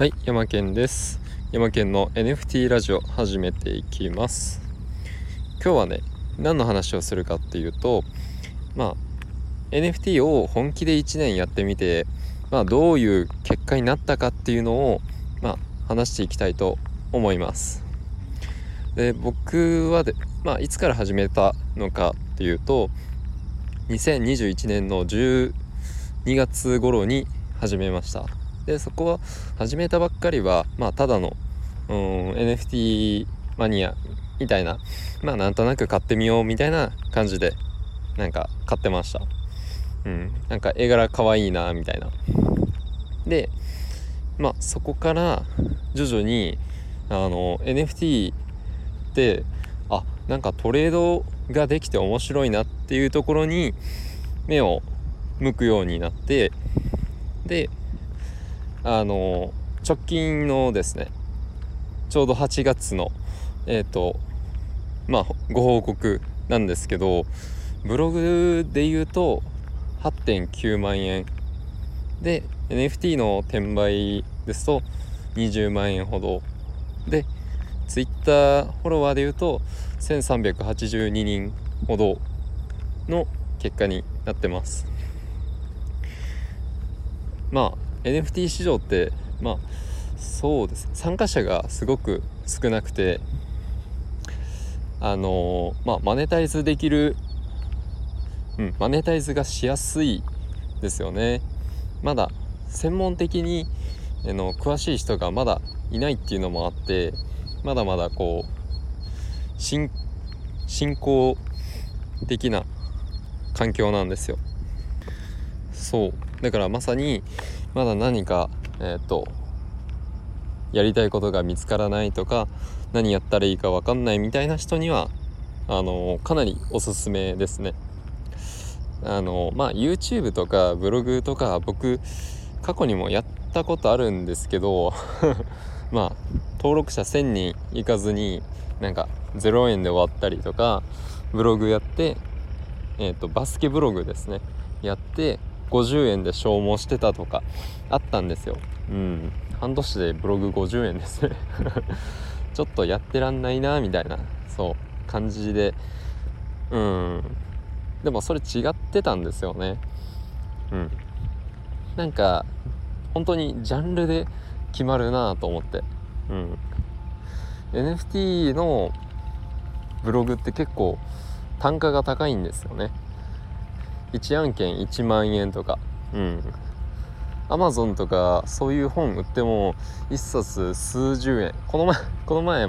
はい山健です。山健の NFT ラジオ始めていきます。今日はね何の話をするかっていうとまあ NFT を本気で1年やってみてまあどういう結果になったかっていうのをまあ話していきたいと思います。で僕はでまあいつから始めたのかっていうと2021年の12月頃に始めました。でそこは始めたばっかりはまあただのうん NFT マニアみたいなまあなんとなく買ってみようみたいな感じでなんか買ってました。うん。なんか絵柄かわいいなみたいな。でまあそこから徐々にあの NFT ってあなんかトレードができて面白いなっていうところに目を向くようになってであの直近のですねちょうど8月のえっ、ー、とまあご報告なんですけどブログで言うと8.9万円。で NFT の転売ですと20万円ほど。で Twitter フォロワーで言うと1382人ほどの結果になってます。まあ NFT 市場ってまあそうです。参加者がすごく少なくてあのまあマネタイズできるうんマネタイズがしやすいですよね。まだ専門的にあの詳しい人がまだいないっていうのもあってまだまだこう進進行的な環境なんですよ。そう。だからまさにまだ何かえっ、ー、とやりたいことが見つからないとか何やったらいいか分かんないみたいな人にはあのかなりおすすめですね。あのまあ YouTube とかブログとか僕過去にもやったことあるんですけど まあ登録者1000人いかずになんか0円で終わったりとかブログやってえっ、ー、とバスケブログですねやって50円で消耗してたとかあったんですよ。うん。半年でブログ50円ですね。ちょっとやってらんないなみたいな。そう。感じで。うん。でもそれ違ってたんですよね。うん。なんか本当にジャンルで決まるなと思って。うん。NFT のブログって結構単価が高いんですよね。1案件1万円とか。うん。アマゾンとかそういう本売っても1冊数十円。この前 この前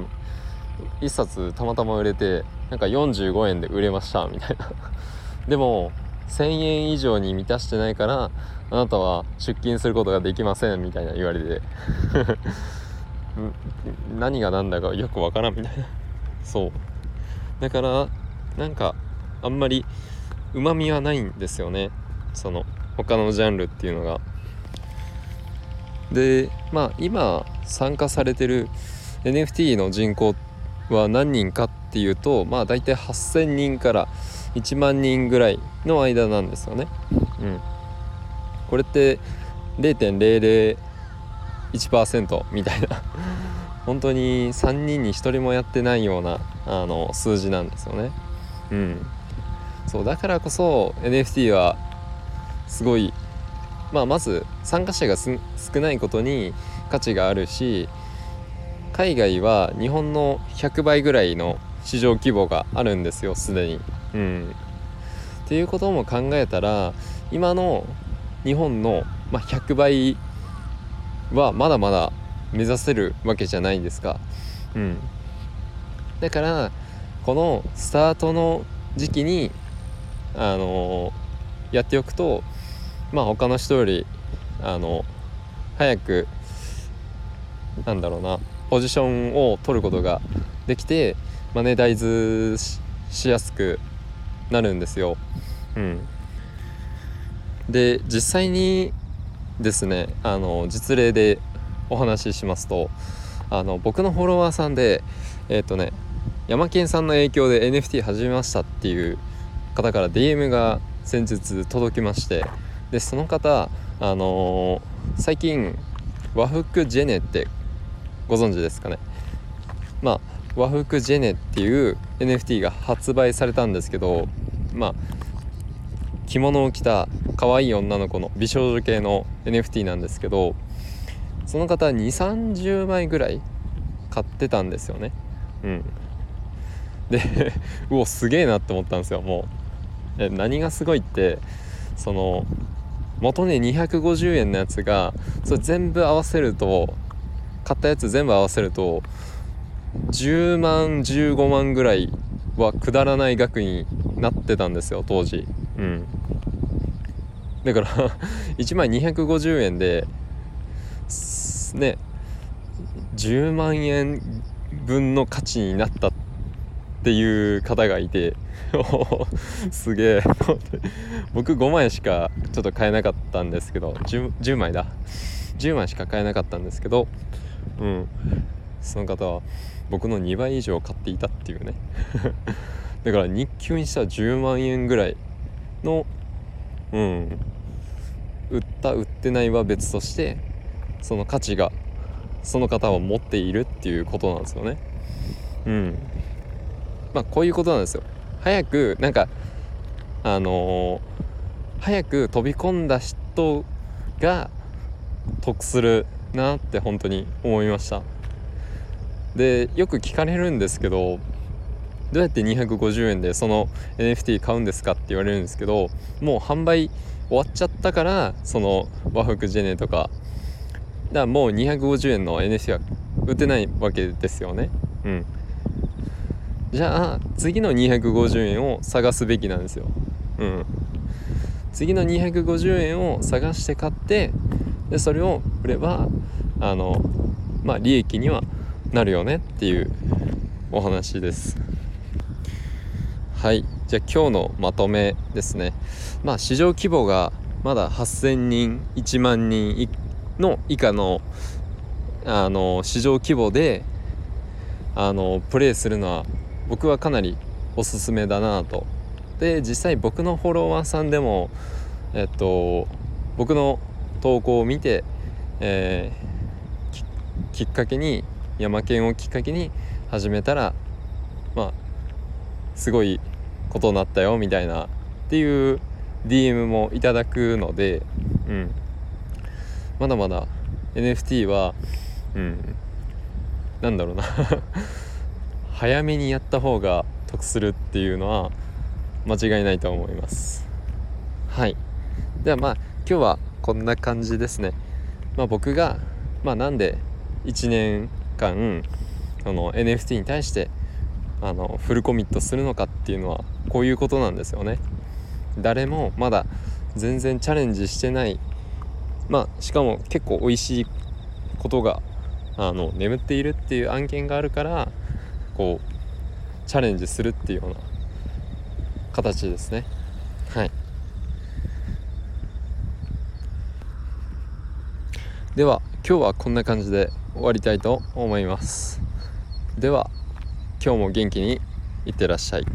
1冊たまたま売れてなんか45円で売れましたみたいな。でも1000円以上に満たしてないからあなたは出勤することができませんみたいな言われて。何が何だかよくわからんみたいな。そう。だからなんかあんまりうまみはないんですよねその他のジャンルっていうのが。でまあ今参加されてる NFT の人口は何人かっていうとまあ大体8,000人から1万人ぐらいの間なんですよね。うん、これって0.001%みたいな 本当に3人に1人もやってないようなあの数字なんですよね。うん、そうだからこそ NFT はすごいまあまず参加者が少ないことに価値があるし海外は日本の100倍ぐらいの市場規模があるんですよすでに。うん、っていうことも考えたら今の日本の、まあ、100倍はまだまだ目指せるわけじゃないですか。うん、だからこのスタートの時期にあのやっておくとまあ他の人よりあの早くなんだろうなポジションを取ることができてマネタイズしやすくなるんですよ。うん、で実際にですねあの実例でお話ししますとあの僕のフォロワーさんでえっ、ー、とねヤマケンさんの影響で NFT 始めましたっていう方から DM が先日届きましてでその方あのー、最近和服ジェネってご存知ですかね？まあ和服ジェネっていう NFT が発売されたんですけどまあ着物を着た可愛い女の子の美少女系の NFT なんですけどその方2 3 0枚ぐらい買ってたんですよね。うん。で うおすげえなって思ったんですよもう。何がすごいってその元値250円のやつがそれ全部合わせると買ったやつ全部合わせると10万15万ぐらいはくだらない額になってたんですよ当時。うん。だから 1枚250円でね10万円分の価値になったってていう方がいて すげえ。僕5枚しかちょっと買えなかったんですけど 10, 10枚だ。10枚しか買えなかったんですけどうん。その方は僕の2倍以上買っていたっていうね。だから日給にしたら10万円ぐらいのうん。売った売ってないは別としてその価値がその方は持っているっていうことなんですよね。うん。まあこういうことなんですよ。早くなんかあのー、早く飛び込んだ人が得するなって本当に思いました。でよく聞かれるんですけどどうやって250円でその NFT 買うんですかって言われるんですけどもう販売終わっちゃったからその和服ジェネとかだからもう250円の NFT は売ってないわけですよね。うん。じゃあ次の250円を探すべきなんですよ。うん。次の250円を探して買ってでそれを売ればあのまあ利益にはなるよねっていうお話です。はい。じゃあ今日のまとめですね。まあ市場規模がまだ8000人1万人の以下のあの市場規模であのプレイするのは僕はかなりおすすめだなと。で実際僕のフォロワーさんでもえっと僕の投稿を見て、えー、きっかけに山県をきっかけに始めたらまあすごいことになったよみたいなっていう DM もいただくので、うん、まだまだ NFT は、うん、なんだろうな。早めにやった方が得するっていうのは間違いないと思います。はい。ではまあ今日はこんな感じですね。まあ僕がまあなんで1年間あの NFT に対してあのフルコミットするのかっていうのはこういうことなんですよね。誰もまだ全然チャレンジしてない。まあしかも結構美味しいことがあの眠っているっていう案件があるからこうチャレンジするっていうような形ですね。はい。では今日はこんな感じで終わりたいと思います。では今日も元気にいってらっしゃい。